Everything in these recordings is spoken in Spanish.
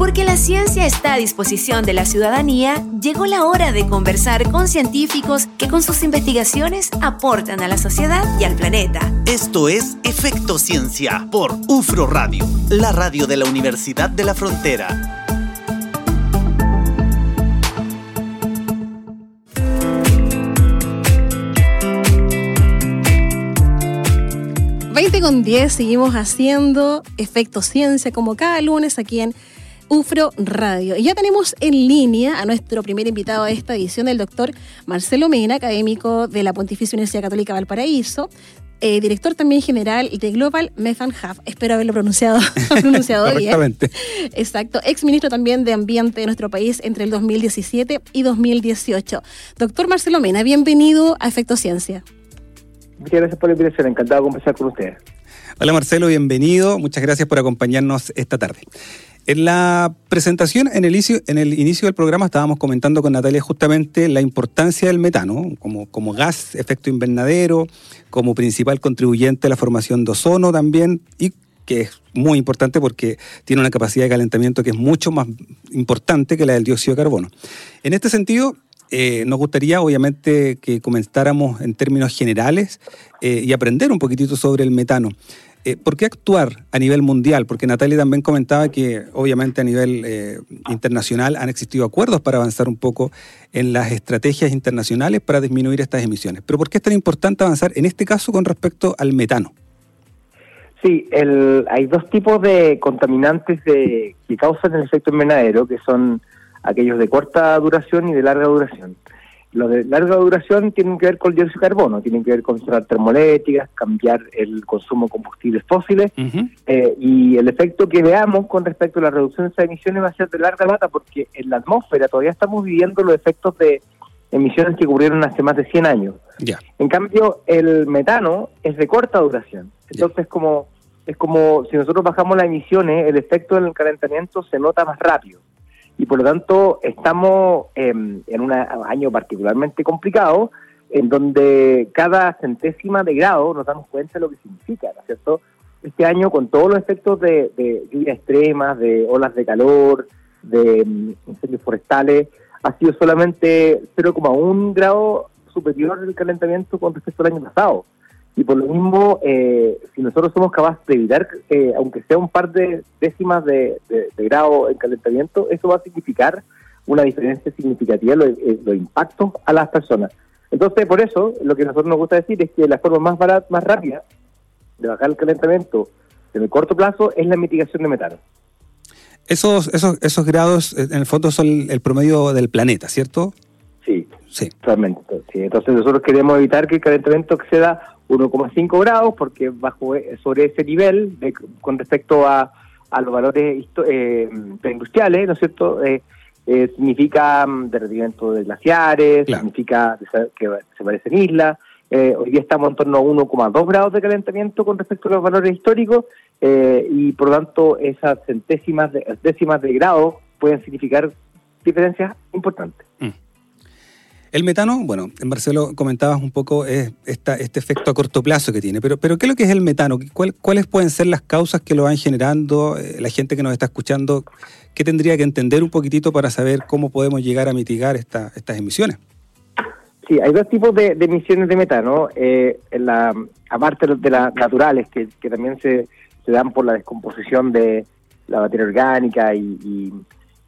Porque la ciencia está a disposición de la ciudadanía, llegó la hora de conversar con científicos que con sus investigaciones aportan a la sociedad y al planeta. Esto es Efecto Ciencia por UFRO Radio, la radio de la Universidad de la Frontera. 20 con 10 seguimos haciendo Efecto Ciencia como cada lunes aquí en UFRO Radio. Y ya tenemos en línea a nuestro primer invitado de esta edición, el doctor Marcelo Mena, académico de la Pontificia Universidad Católica Valparaíso, eh, director también general de Global Methane Hub. Espero haberlo pronunciado, pronunciado bien. Exacto. Ex ministro también de Ambiente de nuestro país entre el 2017 y 2018. Doctor Marcelo Mena, bienvenido a Efecto Ciencia. Muchas gracias por la invitación, encantado de conversar con ustedes. Hola Marcelo, bienvenido. Muchas gracias por acompañarnos esta tarde. En la presentación, en el, inicio, en el inicio del programa, estábamos comentando con Natalia justamente la importancia del metano como, como gas, efecto invernadero, como principal contribuyente a la formación de ozono también, y que es muy importante porque tiene una capacidad de calentamiento que es mucho más importante que la del dióxido de carbono. En este sentido, eh, nos gustaría obviamente que comentáramos en términos generales eh, y aprender un poquitito sobre el metano. Eh, ¿Por qué actuar a nivel mundial? Porque Natalia también comentaba que obviamente a nivel internacional han existido acuerdos para avanzar un poco en las estrategias internacionales para disminuir estas emisiones. Pero ¿por qué es tan importante avanzar en este caso con respecto al metano? Sí, hay dos tipos de contaminantes que causan el efecto invernadero, que son aquellos de corta duración y de larga duración. Los de larga duración tienen que ver con el dióxido de carbono, tienen que ver con cerrar termoeléctricas, cambiar el consumo de combustibles fósiles, eh, y el efecto que veamos con respecto a la reducción de esas emisiones va a ser de larga data, porque en la atmósfera todavía estamos viviendo los efectos de emisiones que ocurrieron hace más de 100 años. En cambio, el metano es de corta duración. Entonces, como es como si nosotros bajamos las emisiones, el efecto del calentamiento se nota más rápido y por lo tanto estamos en un año particularmente complicado en donde cada centésima de grado nos damos cuenta de lo que significa, ¿no es cierto? Este año con todos los efectos de, de lluvias extremas, de olas de calor, de mm, incendios forestales, ha sido solamente 0,1 grado superior el calentamiento con respecto al año pasado. Y por lo mismo, eh, si nosotros somos capaces de evitar, eh, aunque sea un par de décimas de, grado en calentamiento, eso va a significar una diferencia significativa en los, impactos a las personas. Entonces, por eso, lo que a nosotros nos gusta decir es que la forma más barata, más rápida de bajar el calentamiento en el corto plazo es la mitigación de metano. Esos, esos, esos grados, en el fondo, son el promedio del planeta, ¿cierto? Sí, sí. Totalmente. Entonces, nosotros queremos evitar que el calentamiento exceda 1,5 grados, porque bajo e, sobre ese nivel, con respecto a, a los valores eh, industriales, ¿no es cierto?, eh, eh, significa mm, derretimiento de glaciares, significa que se parecen islas. Eh, hoy día estamos en torno a 1,2 grados de calentamiento con respecto a los valores históricos y por lo tanto esas centésimas, de, décimas de grado pueden significar diferencias importantes. Mm. El metano, bueno, en Marcelo comentabas un poco este efecto a corto plazo que tiene, pero, pero ¿qué es lo que es el metano? ¿Cuáles pueden ser las causas que lo van generando? Eh, la gente que nos está escuchando, ¿qué tendría que entender un poquitito para saber cómo podemos llegar a mitigar esta, estas emisiones? Sí, hay dos tipos de, emisiones de metano, eh, en la, aparte de las naturales, que, también se, dan por la descomposición de la materia orgánica y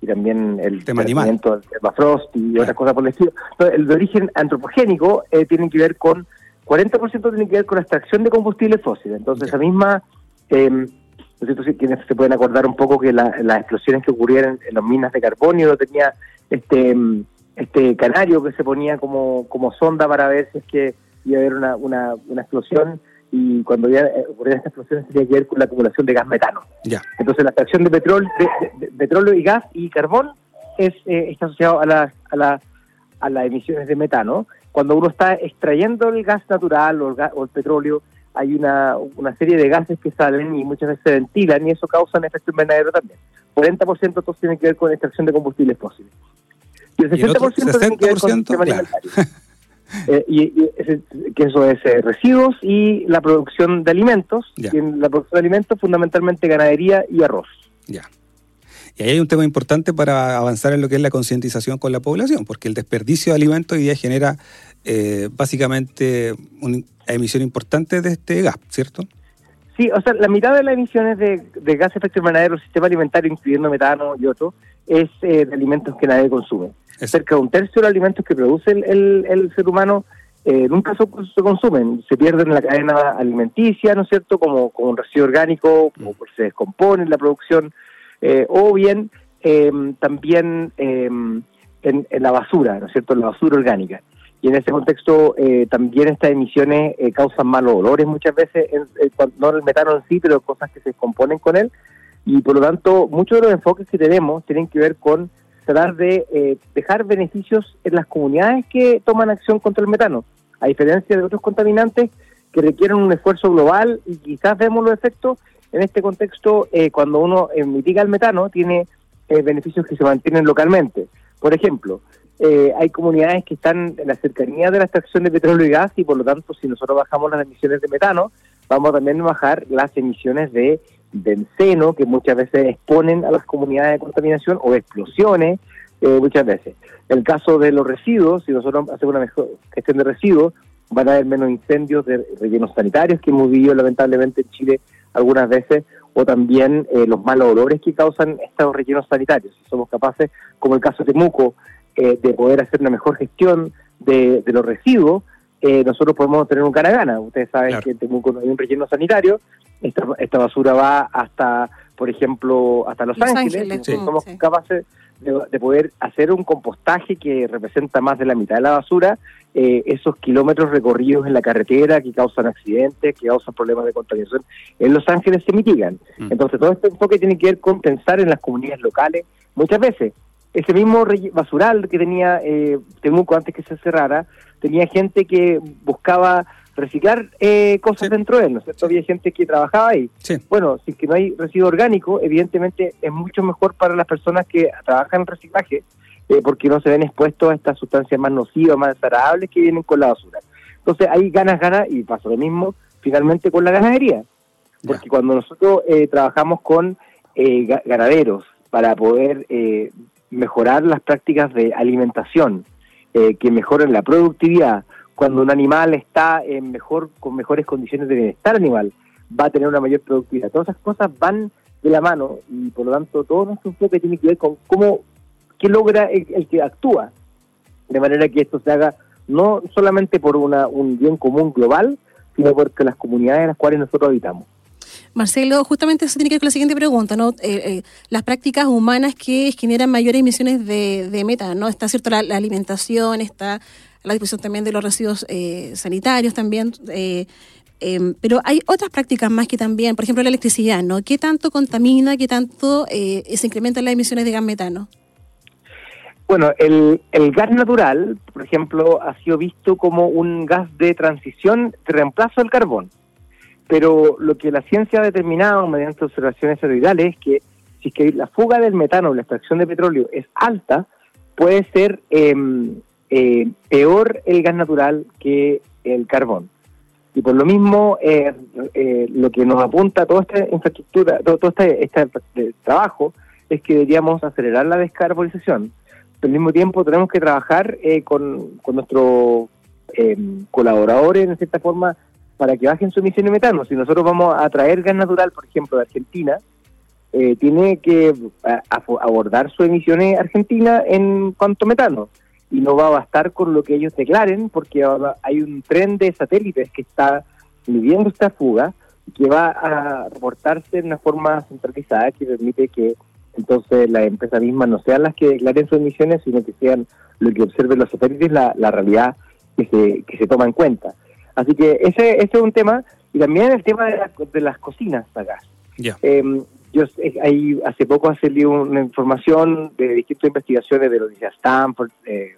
también el tema del permafrost y otras cosas por el estilo. el de origen antropogénico eh, tiene que ver con, 40% tiene que ver con la extracción de combustibles fósiles. Entonces, esa misma, eh, no sé si quienes se pueden acordar un poco que las explosiones que ocurrieron en las minas de carbonio tenía este este canario que se ponía como, como sonda para ver si es que iba a haber una, una, una explosión y cuando ya eh, ocurrieron estas explosiones tenía que ver con la acumulación de gas metano. Entonces la extracción de petróleo, de, petróleo y gas y carbón es eh, está asociado a, la, a, la, a las emisiones de metano. Cuando uno está extrayendo el gas natural o el, petróleo, hay una, una serie de gases que salen y muchas veces se ventilan y eso causa un efecto invernadero también. 40% entonces tiene que ver con extracción de combustibles fósiles. Y el 60%, tiene que ver con el tema Eh, y, que eso es eh, residuos y la producción de alimentos. Y en la producción de alimentos fundamentalmente ganadería y arroz. Ya. Y ahí hay un tema importante para avanzar en lo que es la concientización con la población, porque el desperdicio de alimentos hoy día genera eh, básicamente una emisión importante de este gas, ¿cierto? Sí, o sea, la mitad de las emisiones de, gas de efecto invernadero del sistema alimentario, incluyendo metano y otro, es eh, de alimentos que nadie consume. Cerca de un tercio de los alimentos que produce el, el, ser humano eh, nunca se, consumen, se pierden en la cadena alimenticia, ¿no es cierto?, como, como un residuo orgánico, o mm. se descompone en la producción, eh, o bien em, también em, en, en, la basura, ¿no es cierto?, en la basura orgánica. Y en ese contexto eh, también estas emisiones eh, causan malos olores muchas veces, no el metano en sí, pero cosas que se descomponen con él. Y por lo tanto, muchos de los enfoques que tenemos tienen que ver con tratar de eh, dejar beneficios en las comunidades que toman acción contra el metano, a diferencia de otros contaminantes que requieren un esfuerzo global y quizás vemos los efectos. En este contexto, cuando uno mitiga el metano, tiene beneficios que se mantienen localmente. Por ejemplo, eh, hay comunidades que están en la cercanía de la extracción de petróleo y gas y por lo tanto si nosotros bajamos las emisiones de metano, vamos también a bajar las emisiones de benceno que muchas veces exponen a las comunidades de contaminación o explosiones eh, muchas veces. El caso de los residuos, si nosotros hacemos una mejor gestión de residuos, van a haber menos incendios de rellenos sanitarios que hemos vivido lamentablemente en Chile algunas veces, o también eh, los malos olores que causan estos rellenos sanitarios. Si somos capaces, como el caso de Temuco, eh, de poder hacer una mejor gestión de, los residuos, eh, nosotros podemos tener un gana-gana. Ustedes saben que en Temuco no hay un relleno sanitario, esta, esta basura va hasta, por ejemplo, hasta Los, Ángeles, somos capaces de, poder hacer un compostaje que representa más de la mitad de la basura, eh, esos kilómetros recorridos en la carretera que causan accidentes, que causan problemas de contaminación, en Los Ángeles se mitigan. Mm. Entonces todo este enfoque tiene que ver con pensar en las comunidades locales, muchas veces ese mismo basural que tenía eh, Temuco antes que se cerrara, tenía gente que buscaba reciclar eh, cosas dentro de él, ¿no es cierto? Había gente que trabajaba ahí. Bueno, si que no hay residuo orgánico, evidentemente es mucho mejor para las personas que trabajan en reciclaje, eh, porque no se ven expuestos a estas sustancias más nocivas, más desagradables que vienen con la basura. Entonces hay ganas, ganas, y pasa lo mismo finalmente con la ganadería, porque cuando nosotros eh, trabajamos con ganaderos para poder mejorar las prácticas de alimentación, eh, que mejoren la productividad. Cuando un animal está en mejor, con mejores condiciones de bienestar animal, va a tener una mayor productividad. Todas esas cosas van de la mano y por lo tanto todo nuestro enfoque tiene que ver con cómo, qué logra el, que actúa, de manera que esto se haga no solamente por una, un bien común global, sino porque las comunidades en las cuales nosotros habitamos. Marcelo, justamente eso tiene que ver con la siguiente pregunta, ¿no? Eh, eh, las prácticas humanas que generan mayores emisiones de, de metano, ¿no? Está cierto la, alimentación, está la disposición también de los residuos eh, sanitarios también, em, pero hay otras prácticas más que también, por ejemplo la electricidad, ¿no? ¿Qué tanto contamina, qué tanto se incrementan las emisiones de gas metano? Bueno, el, el, gas natural, por ejemplo, ha sido visto como un gas de transición, de reemplazo del carbón. Pero lo que la ciencia ha determinado mediante observaciones cerebrales es que si la fuga del metano, la extracción de petróleo es alta, puede ser em, eh, peor el gas natural que el carbón. Y por lo mismo, eh, eh, lo que nos apunta toda esta infraestructura, todo, este, este trabajo, es que deberíamos acelerar la descarbonización. Pero al mismo tiempo tenemos que trabajar con, con nuestros em, colaboradores, en cierta forma, para que bajen su emisión de metano. Si nosotros vamos a traer gas natural, por ejemplo, de Argentina, eh, tiene que abordar sus emisiones Argentina en cuanto a metano. Y no va a bastar con lo que ellos declaren, porque hay un tren de satélites que está midiendo esta fuga y que va a reportarse de una forma centralizada que permite que entonces las empresas mismas no sean las que declaren sus emisiones, sino que sean lo que observen los satélites, la, realidad que se toma en cuenta. Así que ese, ese es un tema, y también el tema de, de las cocinas a gas. Em, yo ahí hace poco ha salido una información de distintas investigaciones de la Universidad Stanford, eh,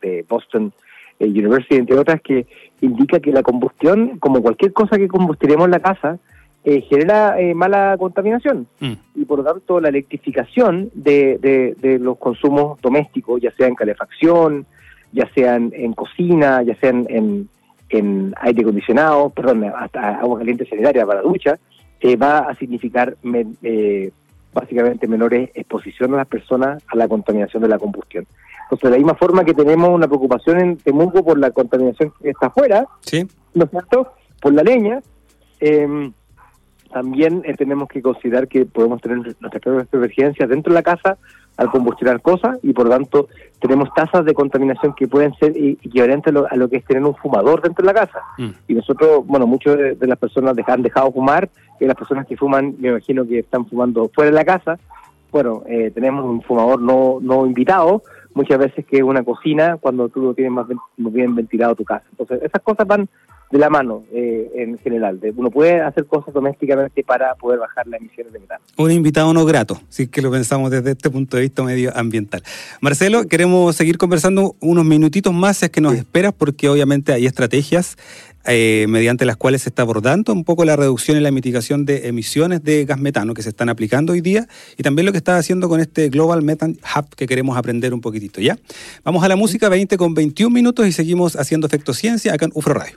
de Boston eh, University, entre otras, que indica que la combustión, como cualquier cosa que combustiremos en la casa, eh, genera mala contaminación. Mm. Y por lo tanto, la electrificación de, de, de, los consumos domésticos, ya sea en calefacción, ya sean en cocina, ya sean en, en aire acondicionado, perdón, hasta agua caliente sanitaria para ducha, eh, va a significar eh, básicamente menores exposición a las personas a la contaminación de la combustión. Entonces, de la misma forma que tenemos una preocupación en Temuco por la contaminación que está afuera, Sí. ¿no es cierto?, por la leña, eh, también eh, tenemos que considerar que podemos tener nuestras propias emergencias dentro de la casa al combustionar cosas y por lo tanto tenemos tasas de contaminación que pueden ser equivalentes a lo, a lo que es tener un fumador dentro de la casa. Mm. Y nosotros, bueno, muchas de, de las personas han dejado fumar y las personas que fuman, me imagino que están fumando fuera de la casa. Bueno, eh, tenemos un fumador no, no invitado, muchas veces que es una cocina cuando tú lo tienes más bien ventilado tu casa. Entonces, esas cosas van de la mano eh, en general. De- uno puede hacer cosas domésticamente para poder bajar las emisiones de metano. Un invitado no grato, si que lo pensamos desde este punto de vista medioambiental. Marcelo, queremos seguir conversando unos minutitos más, si es que nos esperas, porque obviamente hay estrategias eh, mediante las cuales se está abordando un poco la reducción y la mitigación de emisiones de gas metano que se están aplicando hoy día y también lo que está haciendo con este Global Methane Hub que queremos aprender un poquitito, ¿ya? Vamos a la música 20 con 21 minutos y seguimos haciendo Efecto Ciencia acá en UFRO Radio.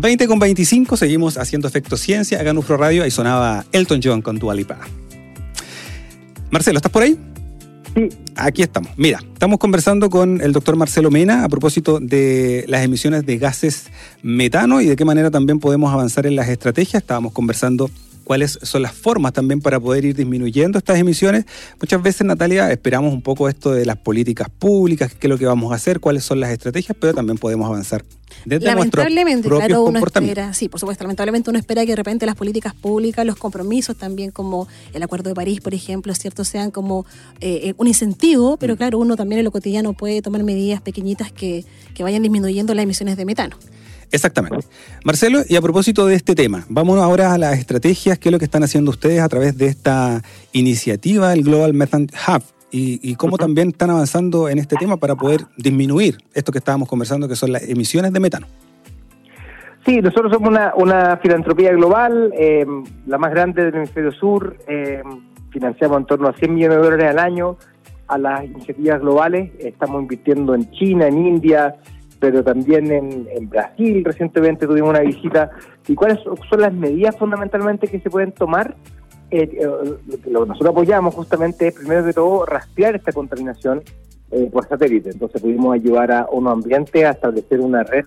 20 con 25, seguimos haciendo Efecto Ciencia acá en UFRO Radio. Ahí sonaba Elton John con Dua Lipa. Marcelo, ¿estás por ahí? Sí, Aquí estamos. Mira, estamos conversando con el doctor Marcelo Mena a propósito de las emisiones de gases metano y de qué manera también podemos avanzar en las estrategias. Estábamos conversando cuáles son las formas también para poder ir disminuyendo estas emisiones. Muchas veces, Natalia, esperamos un poco esto de las políticas públicas, qué es lo que vamos a hacer, cuáles son las estrategias, pero también podemos avanzar desde lamentablemente, claro, uno espera, sí, por supuesto, lamentablemente uno espera que de repente las políticas públicas, los compromisos también como el Acuerdo de París, por ejemplo, cierto, sean como eh, un incentivo, Mm. pero claro, uno también en lo cotidiano puede tomar medidas pequeñitas que, que vayan disminuyendo las emisiones de metano. Exactamente. Marcelo, y a propósito de este tema, vámonos ahora a las estrategias, qué es lo que están haciendo ustedes a través de esta iniciativa, el Global Methane Hub, y, y cómo también están avanzando en este tema para poder disminuir esto que estábamos conversando, que son las emisiones de metano. Sí, nosotros somos una, una filantropía global, eh, la más grande del hemisferio sur. eh, financiamos en torno a 100 millones de dólares al año a las iniciativas globales. Estamos invirtiendo en China, en India, pero también en, en Brasil. Recientemente tuvimos una visita. ¿Y cuáles son las medidas fundamentalmente que se pueden tomar? Eh, eh, lo que nosotros apoyamos justamente es, primero que todo, rastrear esta contaminación eh, por satélite. Entonces pudimos ayudar a unos ambientes a establecer una red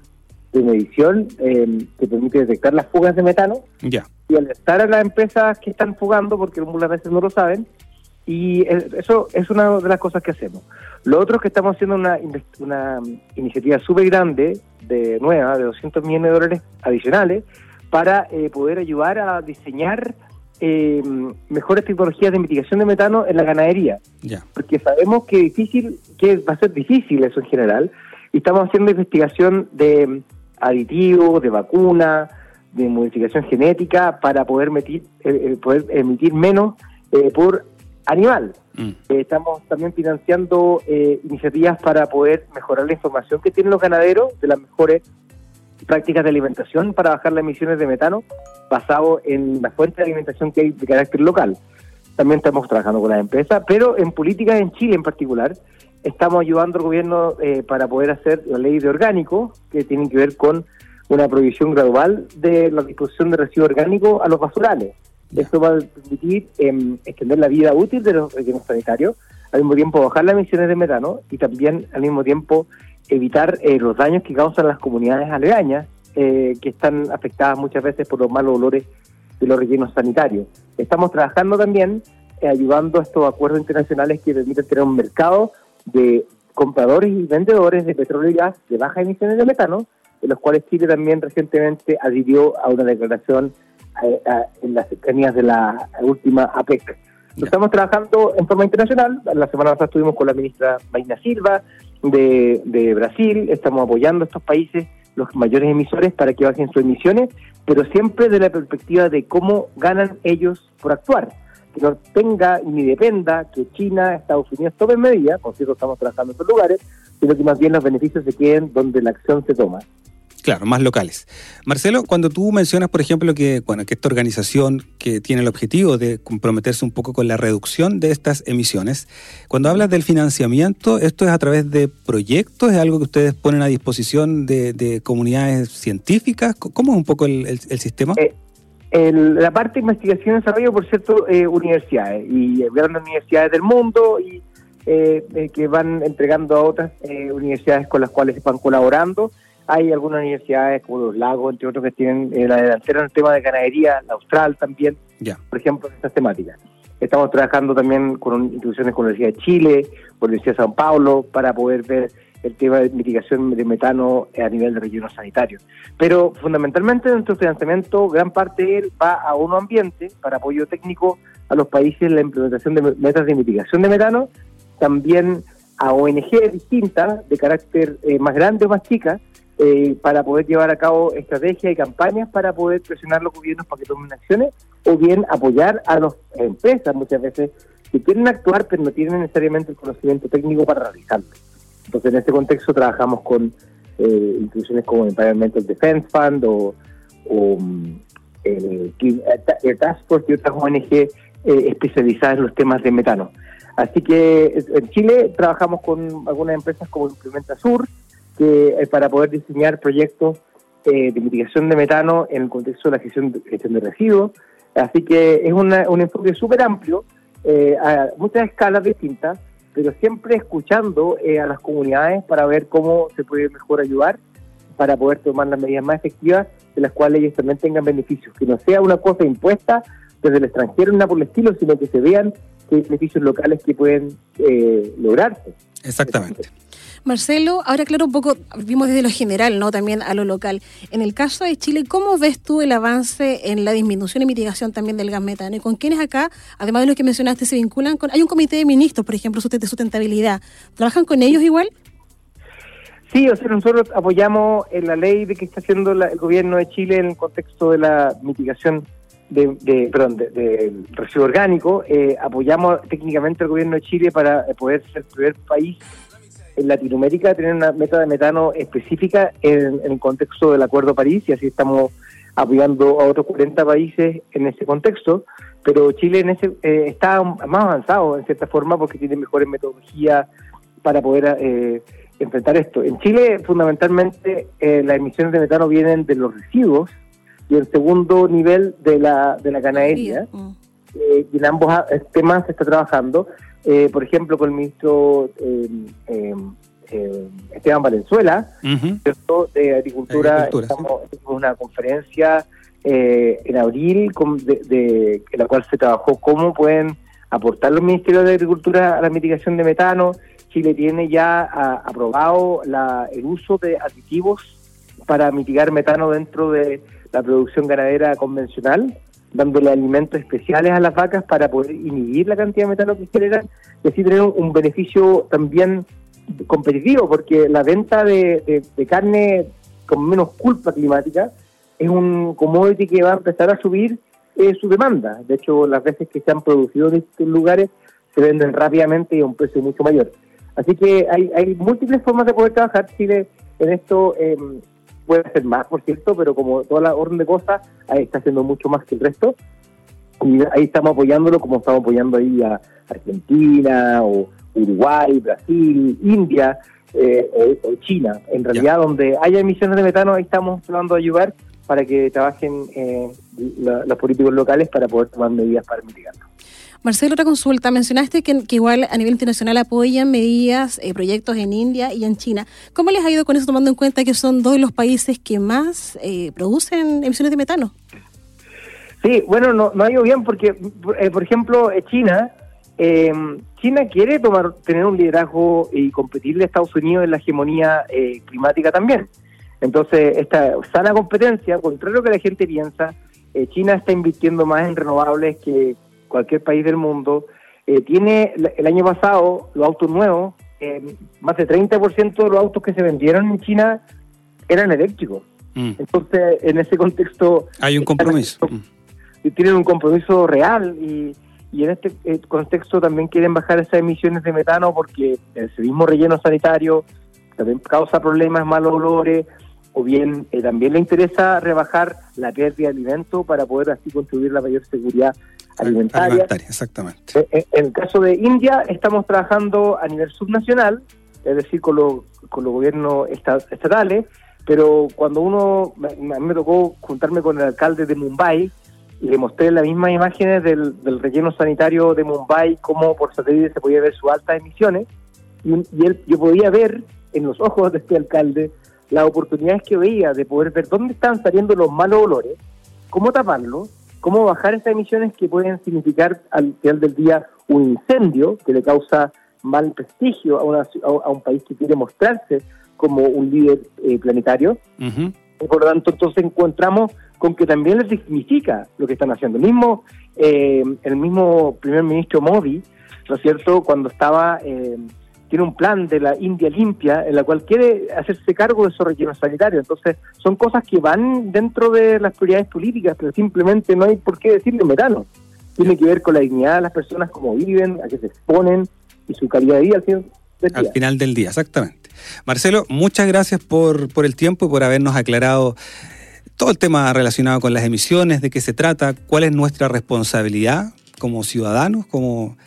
de medición eh, que permite detectar las fugas de metano Ya. y alertar a las empresas que están fugando, porque muchas veces no lo saben, y eh, eso es una de las cosas que hacemos. Lo otro es que estamos haciendo una, una mm, iniciativa súper grande, de nueva, de 200 millones de dólares adicionales, para eh, poder ayudar a diseñar eh, mejores tecnologías de mitigación de metano en la ganadería. Porque sabemos que difícil, que va a ser difícil eso en general, y estamos haciendo investigación de aditivos, de vacunas, de modificación genética para poder emitir, eh, eh, poder emitir menos eh, por animal. Mm. Eh, estamos también financiando eh, iniciativas para poder mejorar la información que tienen los ganaderos de las mejores prácticas de alimentación para bajar las emisiones de metano basado en la fuente de alimentación que hay de carácter local. También estamos trabajando con las empresas, pero en políticas en Chile en particular estamos ayudando al gobierno eh, para poder hacer la ley de orgánico que tiene que ver con una prohibición gradual de la disposición de residuos orgánicos a los basurales. Esto va a permitir eh, extender la vida útil de los rellenos sanitarios, al mismo tiempo bajar las emisiones de metano y también al mismo tiempo evitar eh, los daños que causan las comunidades aledañas, eh, que están afectadas muchas veces por los malos olores de los rellenos sanitarios. Estamos trabajando también eh, ayudando a estos acuerdos internacionales que permiten tener un mercado de compradores y vendedores de petróleo y gas de bajas emisiones de metano, de los cuales Chile también recientemente adhirió a una declaración en las cercanías de la última APEC. Estamos trabajando en forma internacional. La semana pasada estuvimos con la ministra Marina Silva de, de Brasil. Estamos apoyando a estos países, los mayores emisores, para que bajen sus emisiones, pero siempre de la perspectiva de cómo ganan ellos por actuar. Que no tenga ni dependa que China, Estados Unidos tomen medidas, por cierto estamos trabajando en estos lugares, sino que más bien los beneficios se queden donde la acción se toma. Claro, más locales. Marcelo, cuando tú mencionas, por ejemplo, que, bueno, que esta organización que tiene el objetivo de comprometerse un poco con la reducción de estas emisiones, cuando hablas del financiamiento, ¿esto es a través de proyectos? ¿Es algo que ustedes ponen a disposición de, comunidades científicas? ¿Cómo es un poco el, sistema? Eh, la parte de investigación y desarrollo, por cierto, eh, universidades, y grandes universidades del mundo, y eh, que van entregando a otras universidades con las cuales van colaborando hay algunas universidades como Los Lagos, entre otros, que tienen eh, la delantera en el tema de ganadería, la Austral también, por ejemplo, en estas temáticas. Estamos trabajando también con instituciones con la Universidad de Chile, con la Universidad de San Paulo, para poder ver el tema de mitigación de metano a nivel de relleno sanitario. Pero fundamentalmente nuestro financiamiento, gran parte de él va a uno ambiente, para apoyo técnico a los países en la implementación de metas de mitigación de metano, también a ONG distintas, de carácter eh, más grande o más chica, eh, para poder llevar a cabo estrategias y campañas para poder presionar los gobiernos para que tomen acciones o bien apoyar a las empresas muchas veces que quieren actuar pero no tienen necesariamente el conocimiento técnico para realizarlo. Entonces en este contexto trabajamos con eh, instituciones como Environmental Defense Fund o, mm, el, Task Force y otras ONG eh, especializadas en los temas de metano. Así que en Chile trabajamos con algunas empresas como Implementa Sur, que eh, para poder diseñar proyectos eh, de mitigación de metano en el contexto de la gestión de, gestión de residuos. Así que es un enfoque súper amplio, eh, a muchas escalas distintas, pero siempre escuchando a las comunidades para ver cómo se puede mejor ayudar para poder tomar las medidas más efectivas de las cuales ellos también tengan beneficios, que no sea una cosa impuesta desde el extranjero, nada por el estilo, sino que se vean que hay beneficios locales que pueden lograrse. Exactamente. Marcelo, ahora claro, un poco, vimos desde lo general, ¿no? También a lo local. En el caso de Chile, ¿cómo ves tú el avance en la disminución y mitigación también del gas metano? ¿Y con quiénes acá, además de lo que mencionaste, se vinculan con... Hay un comité de ministros, por ejemplo, de sustentabilidad. ¿Trabajan con ellos igual? Sí, o sea, nosotros apoyamos en la ley de que está haciendo el gobierno de Chile en el contexto de la mitigación de, perdón, de, residuo orgánico. Eh, apoyamos técnicamente al gobierno de Chile para poder ser el primer país en Latinoamérica tener una meta de metano específica en, el contexto del Acuerdo París y así estamos apoyando a otros 40 países en ese contexto, pero Chile en ese eh, está más avanzado en cierta forma porque tiene mejores metodologías para poder eh, enfrentar esto. En Chile fundamentalmente eh, las emisiones de metano vienen de los residuos y el segundo nivel de la, de la ganadería. Mm. y en ambos temas se está trabajando. Eh, por ejemplo, con el ministro eh, eh, Esteban Valenzuela, de Agricultura, estamos en una conferencia en abril de, en la cual se trabajó cómo pueden aportar los ministerios de Agricultura a la mitigación de metano. Chile tiene ya aprobado la, el uso de aditivos para mitigar metano dentro de la producción ganadera convencional dándole alimentos especiales a las vacas para poder inhibir la cantidad de metano que generan y así tener un, beneficio también competitivo, porque la venta de, carne con menos culpa climática es un commodity que va a empezar a subir eh, su demanda. De hecho, las veces que se han producido en estos lugares se venden rápidamente y a un precio mucho mayor. Así que hay, hay múltiples formas de poder trabajar. Chile en esto eh, puede hacer más, por cierto, pero como toda la orden de cosas, ahí está haciendo mucho más que el resto. Y ahí estamos apoyándolo como estamos apoyando ahí a Argentina o Uruguay, Brasil, India eh, o, China. En realidad, donde haya emisiones de metano, ahí estamos tratando de ayudar para que trabajen eh, los políticos locales para poder tomar medidas para mitigarlo. Marcelo, otra consulta. Mencionaste que, igual a nivel internacional apoyan medidas, eh, proyectos en India y en China. ¿Cómo les ha ido con eso tomando en cuenta que son dos de los países que más eh, producen emisiones de metano? Sí, bueno, no, no ha ido bien porque, eh, por ejemplo, China, China quiere tomar tener un liderazgo y competirle a Estados Unidos en la hegemonía climática también. Entonces, esta sana competencia, contrario a lo que la gente piensa, China está invirtiendo más en renovables que, cualquier país del mundo, eh, tiene el año pasado los autos nuevos, eh, más de 30% de los autos que se vendieron en China eran eléctricos. Mm. Entonces, en ese contexto... Hay un compromiso. Mm. Tienen un compromiso real y, y en este eh, contexto también quieren bajar esas emisiones de metano porque el mismo relleno sanitario también causa problemas, malos olores o bien eh, también le interesa rebajar la pérdida de alimento para poder así contribuir la mayor seguridad alimentaria. exactamente. Eh, eh, en el caso de India, estamos trabajando a nivel subnacional, es decir, con, con los gobiernos estatales, pero cuando uno, me, me tocó juntarme con el alcalde de Mumbai y le mostré las mismas imágenes del, relleno sanitario de Mumbai, cómo por satélite se podía ver sus altas emisiones, y, y él, yo podía ver en los ojos de este alcalde las oportunidades que veía de poder ver dónde están saliendo los malos olores, cómo taparlo, cómo bajar esas emisiones que pueden significar al final del día un incendio que le causa mal prestigio a, a un país que quiere mostrarse como un líder eh, planetario. y por lo tanto, entonces encontramos con que también les significa lo que están haciendo. El mismo, eh, el mismo primer ministro Modi, ¿no es cierto?, cuando estaba, eh, tiene un plan de la India limpia, en la cual quiere hacerse cargo de esos rellenos sanitarios. Entonces, son cosas que van dentro de las prioridades políticas, pero simplemente no hay por qué decirle metano. Tiene que ver con la dignidad de las personas, cómo viven, a qué se exponen y su calidad de vida al final del día. Al final del día, exactamente. Marcelo, muchas gracias por, por el tiempo y por habernos aclarado todo el tema relacionado con las emisiones, de qué se trata, cuál es nuestra responsabilidad como ciudadanos, como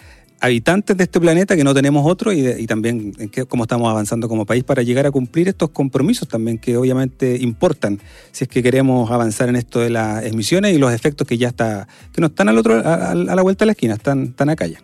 habitantes de este planeta, que no tenemos otro, y, también en qué, cómo estamos avanzando como país para llegar a cumplir estos compromisos también que obviamente importan si es que queremos avanzar en esto de las emisiones y los efectos que ya está, que no están al otro, a, la vuelta de la esquina, están, están acá ya.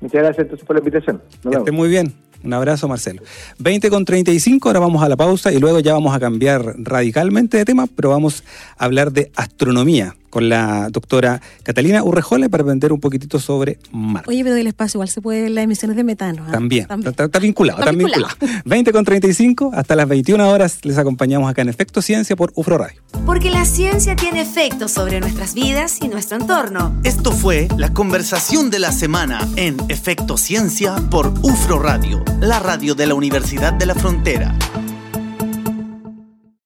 Muchas gracias entonces por la invitación. que esté muy bien. Un abrazo, Marcelo. 20 con 35, ahora vamos a la pausa y luego ya vamos a cambiar radicalmente de tema, pero vamos a hablar de astronomía con la doctora Catalina Urrejola para aprender un poquitito sobre Marte. Oye, pero del espacio igual se puede ver las emisiones de metano. ¿ah? También, Está, vinculado, está, vinculado. 20 con 35, hasta las 21 horas les acompañamos acá en Efecto Ciencia por UFRO Radio. Porque la ciencia tiene efectos sobre nuestras vidas y nuestro entorno. Esto fue la conversación de la semana en Efecto Ciencia por UFRO Radio, la radio de la Universidad de la Frontera.